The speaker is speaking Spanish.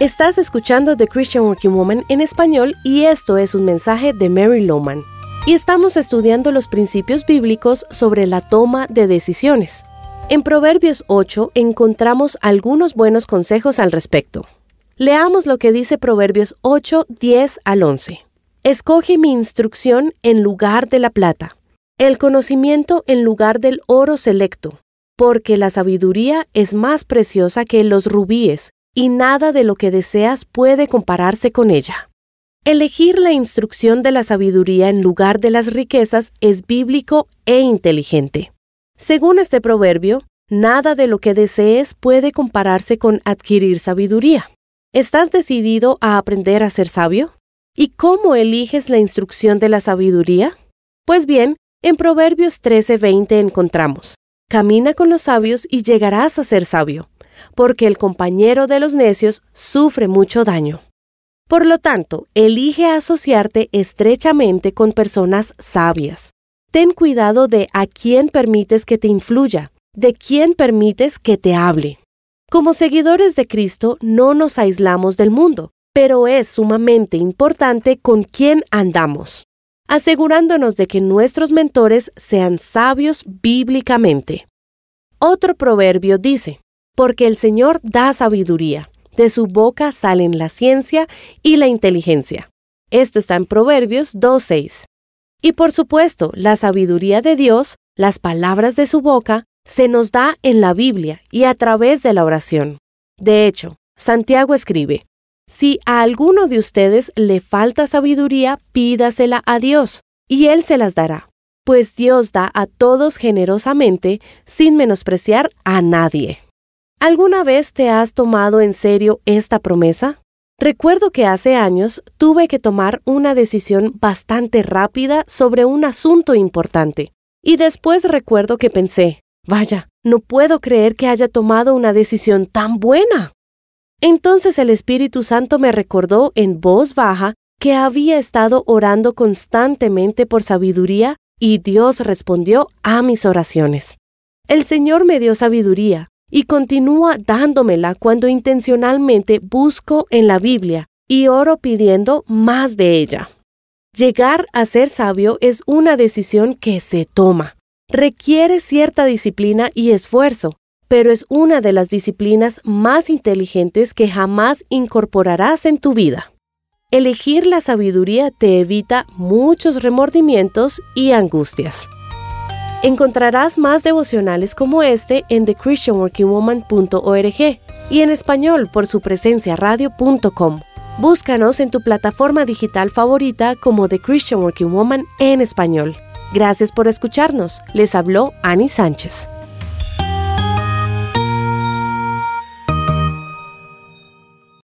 Estás escuchando The Christian Working Woman en español y esto es un mensaje de Mary Lowman. Y estamos estudiando los principios bíblicos sobre la toma de decisiones. En Proverbios 8 encontramos algunos buenos consejos al respecto. Leamos lo que dice Proverbios 8, 10 al 11. Escoge mi instrucción en lugar de la plata, el conocimiento en lugar del oro selecto, porque la sabiduría es más preciosa que los rubíes y nada de lo que deseas puede compararse con ella. Elegir la instrucción de la sabiduría en lugar de las riquezas es bíblico e inteligente. Según este proverbio, nada de lo que desees puede compararse con adquirir sabiduría. ¿Estás decidido a aprender a ser sabio? ¿Y cómo eliges la instrucción de la sabiduría? Pues bien, en Proverbios 13:20 encontramos, Camina con los sabios y llegarás a ser sabio porque el compañero de los necios sufre mucho daño. Por lo tanto, elige asociarte estrechamente con personas sabias. Ten cuidado de a quién permites que te influya, de quién permites que te hable. Como seguidores de Cristo no nos aislamos del mundo, pero es sumamente importante con quién andamos, asegurándonos de que nuestros mentores sean sabios bíblicamente. Otro proverbio dice, porque el Señor da sabiduría. De su boca salen la ciencia y la inteligencia. Esto está en Proverbios 2.6. Y por supuesto, la sabiduría de Dios, las palabras de su boca, se nos da en la Biblia y a través de la oración. De hecho, Santiago escribe, Si a alguno de ustedes le falta sabiduría, pídasela a Dios, y Él se las dará, pues Dios da a todos generosamente, sin menospreciar a nadie. ¿Alguna vez te has tomado en serio esta promesa? Recuerdo que hace años tuve que tomar una decisión bastante rápida sobre un asunto importante. Y después recuerdo que pensé, vaya, no puedo creer que haya tomado una decisión tan buena. Entonces el Espíritu Santo me recordó en voz baja que había estado orando constantemente por sabiduría y Dios respondió a mis oraciones. El Señor me dio sabiduría, y continúa dándomela cuando intencionalmente busco en la Biblia y oro pidiendo más de ella. Llegar a ser sabio es una decisión que se toma. Requiere cierta disciplina y esfuerzo, pero es una de las disciplinas más inteligentes que jamás incorporarás en tu vida. Elegir la sabiduría te evita muchos remordimientos y angustias. Encontrarás más devocionales como este en thechristianworkingwoman.org y en español por su presencia radio.com. Búscanos en tu plataforma digital favorita como The Christian Working Woman en español. Gracias por escucharnos. Les habló Annie Sánchez.